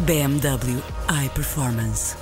BMW iPerformance.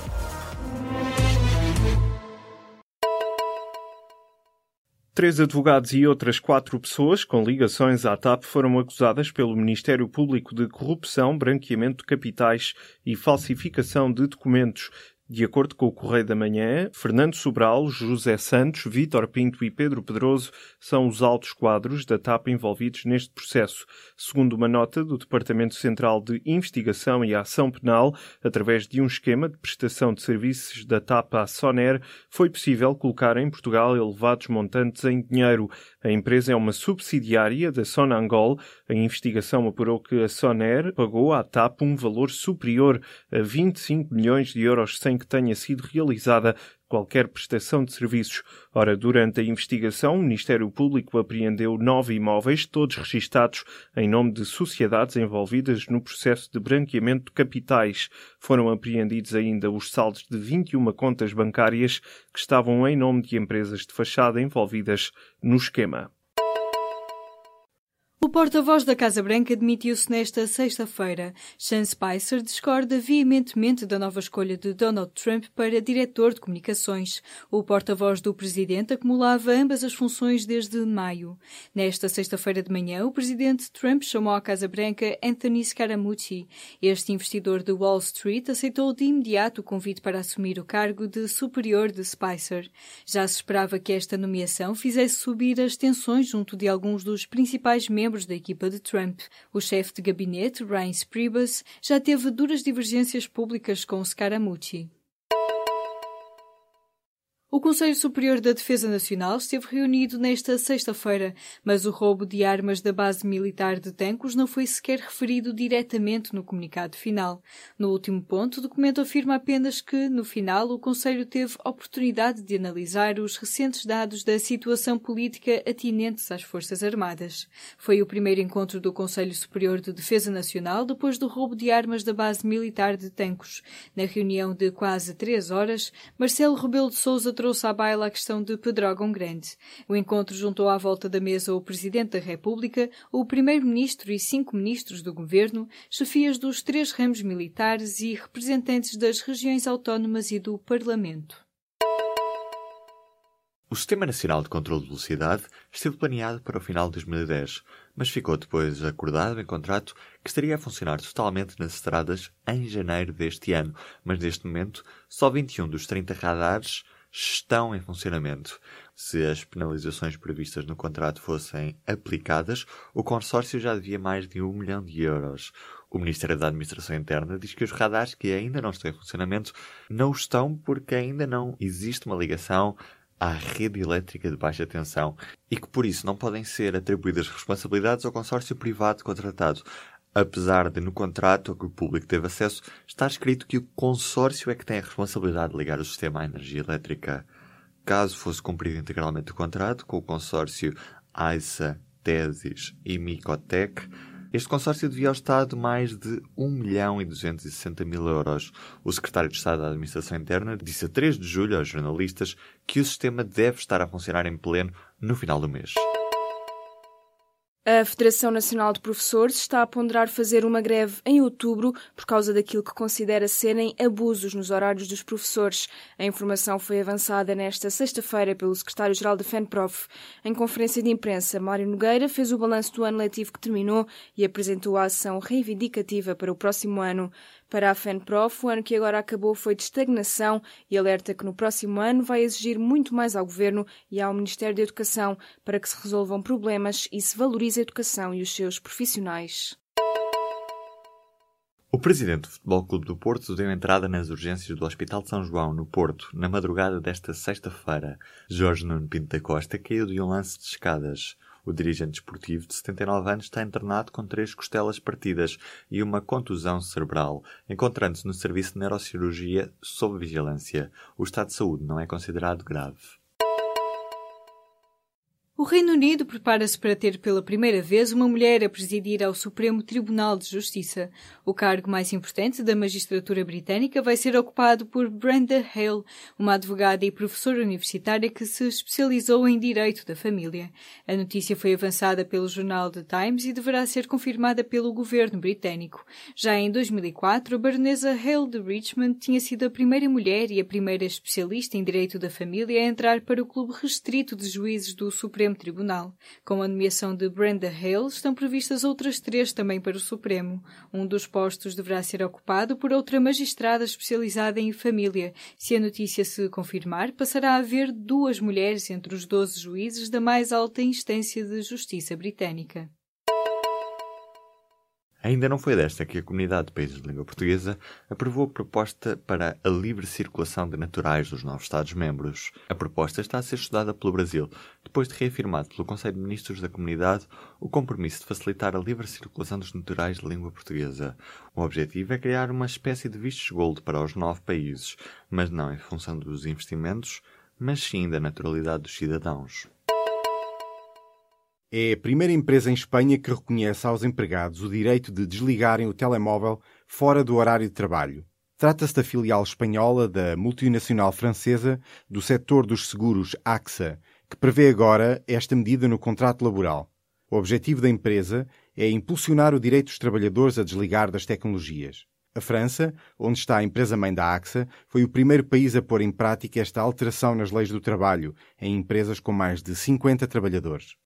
Três advogados e outras quatro pessoas com ligações à TAP foram acusadas pelo Ministério Público de corrupção, branqueamento de capitais e falsificação de documentos de acordo com o Correio da Manhã, Fernando Sobral, José Santos, Vítor Pinto e Pedro Pedroso são os altos quadros da TAP envolvidos neste processo. Segundo uma nota do Departamento Central de Investigação e Ação Penal, através de um esquema de prestação de serviços da TAP à Soner, foi possível colocar em Portugal elevados montantes em dinheiro. A empresa é uma subsidiária da Sonangol. A investigação apurou que a Soner pagou à TAP um valor superior a 25 milhões de euros sem que tenha sido realizada qualquer prestação de serviços. Ora, durante a investigação, o Ministério Público apreendeu nove imóveis, todos registados em nome de sociedades envolvidas no processo de branqueamento de capitais. Foram apreendidos ainda os saldos de 21 contas bancárias que estavam em nome de empresas de fachada envolvidas no esquema. Porta-voz da Casa Branca demitiu-se nesta sexta-feira. Sean Spicer discorda veementemente da nova escolha de Donald Trump para diretor de comunicações. O porta-voz do presidente acumulava ambas as funções desde maio. Nesta sexta-feira de manhã, o presidente Trump chamou à Casa Branca Anthony Scaramucci. Este investidor de Wall Street aceitou de imediato o convite para assumir o cargo de superior de Spicer. Já se esperava que esta nomeação fizesse subir as tensões junto de alguns dos principais membros membros da equipa de Trump. O chefe de gabinete, Reince Priebus, já teve duras divergências públicas com Scaramucci. O Conselho Superior da Defesa Nacional esteve reunido nesta sexta-feira, mas o roubo de armas da base militar de Tancos não foi sequer referido diretamente no comunicado final. No último ponto, o documento afirma apenas que, no final, o Conselho teve oportunidade de analisar os recentes dados da situação política atinentes às Forças Armadas. Foi o primeiro encontro do Conselho Superior de Defesa Nacional depois do roubo de armas da base militar de Tancos. Na reunião de quase três horas, Marcelo Rebelo de Sousa trouxe à baila a questão de Pedrógão Grande. O encontro juntou à volta da mesa o Presidente da República, o Primeiro-Ministro e cinco ministros do Governo, chefias dos três ramos militares e representantes das regiões autónomas e do Parlamento. O Sistema Nacional de Controlo de Velocidade esteve planeado para o final de 2010, mas ficou depois acordado em contrato que estaria a funcionar totalmente nas estradas em janeiro deste ano, mas neste momento só 21 dos 30 radares estão em funcionamento. Se as penalizações previstas no contrato fossem aplicadas, o consórcio já devia mais de um milhão de euros. O Ministério da Administração Interna diz que os radares que ainda não estão em funcionamento não estão porque ainda não existe uma ligação à rede elétrica de baixa tensão e que por isso não podem ser atribuídas responsabilidades ao consórcio privado contratado apesar de no contrato a que o público teve acesso estar escrito que o consórcio é que tem a responsabilidade de ligar o sistema à energia elétrica. Caso fosse cumprido integralmente o contrato com o consórcio AISA, Tesis e Micotec, este consórcio devia ao Estado mais de 1 milhão e 260 mil euros. O secretário de Estado da Administração Interna disse a 3 de julho aos jornalistas que o sistema deve estar a funcionar em pleno no final do mês. A Federação Nacional de Professores está a ponderar fazer uma greve em outubro por causa daquilo que considera serem abusos nos horários dos professores. A informação foi avançada nesta sexta-feira pelo secretário-geral da FENPROF. Em conferência de imprensa, Mário Nogueira fez o balanço do ano letivo que terminou e apresentou a ação reivindicativa para o próximo ano. Para a FENPROF, o ano que agora acabou foi de estagnação e alerta que no próximo ano vai exigir muito mais ao Governo e ao Ministério da Educação para que se resolvam problemas e se valorize a educação e os seus profissionais. O presidente do Futebol Clube do Porto deu entrada nas urgências do Hospital de São João, no Porto, na madrugada desta sexta-feira. Jorge Nuno Pinto da Costa caiu de um lance de escadas. O dirigente esportivo de 79 anos está internado com três costelas partidas e uma contusão cerebral, encontrando-se no serviço de neurocirurgia sob vigilância. O estado de saúde não é considerado grave. O Reino Unido prepara-se para ter pela primeira vez uma mulher a presidir ao Supremo Tribunal de Justiça. O cargo mais importante da magistratura britânica vai ser ocupado por Brenda Hale, uma advogada e professora universitária que se especializou em direito da família. A notícia foi avançada pelo jornal The Times e deverá ser confirmada pelo governo britânico. Já em 2004, a baronesa Hale de Richmond tinha sido a primeira mulher e a primeira especialista em direito da família a entrar para o clube restrito de juízes do Supremo Supremo Tribunal. Com a nomeação de Brenda Hale, estão previstas outras três também para o Supremo. Um dos postos deverá ser ocupado por outra magistrada especializada em família. Se a notícia se confirmar, passará a haver duas mulheres entre os 12 juízes da mais alta instância de justiça britânica. Ainda não foi desta que a Comunidade de Países de Língua Portuguesa aprovou a proposta para a livre circulação de naturais dos novos Estados-membros. A proposta está a ser estudada pelo Brasil, depois de reafirmado pelo Conselho de Ministros da Comunidade o compromisso de facilitar a livre circulação dos naturais de língua portuguesa. O objetivo é criar uma espécie de vistos gold para os nove países, mas não em função dos investimentos, mas sim da naturalidade dos cidadãos. É a primeira empresa em Espanha que reconhece aos empregados o direito de desligarem o telemóvel fora do horário de trabalho. Trata-se da filial espanhola da multinacional francesa do setor dos seguros AXA, que prevê agora esta medida no contrato laboral. O objetivo da empresa é impulsionar o direito dos trabalhadores a desligar das tecnologias. A França, onde está a empresa-mãe da AXA, foi o primeiro país a pôr em prática esta alteração nas leis do trabalho em empresas com mais de 50 trabalhadores.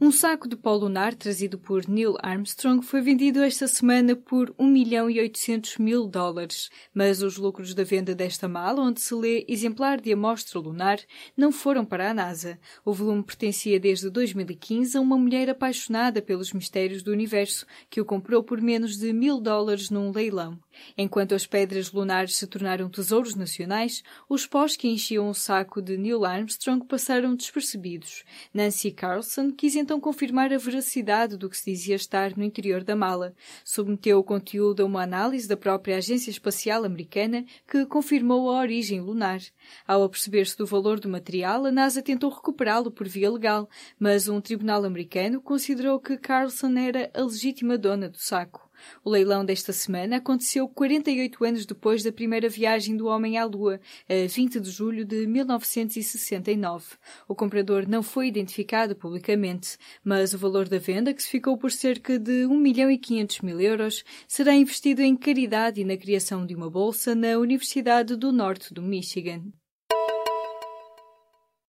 Um saco de pó lunar trazido por Neil Armstrong foi vendido esta semana por 1 milhão e 800 mil dólares, mas os lucros da venda desta mala, onde se lê exemplar de amostra lunar, não foram para a NASA. O volume pertencia desde 2015 a uma mulher apaixonada pelos mistérios do universo, que o comprou por menos de mil dólares num leilão. Enquanto as pedras lunares se tornaram tesouros nacionais, os pós que enchiam o saco de Neil Armstrong passaram despercebidos. Nancy Carlson quis então confirmar a veracidade do que se dizia estar no interior da mala. Submeteu o conteúdo a uma análise da própria Agência Espacial Americana, que confirmou a origem lunar. Ao aperceber-se do valor do material, a NASA tentou recuperá-lo por via legal, mas um tribunal americano considerou que Carlson era a legítima dona do saco. O leilão desta semana aconteceu 48 anos depois da primeira viagem do homem à Lua, a 20 de julho de 1969. O comprador não foi identificado publicamente, mas o valor da venda, que se ficou por cerca de 1 milhão e 500 mil euros, será investido em caridade e na criação de uma bolsa na Universidade do Norte do Michigan.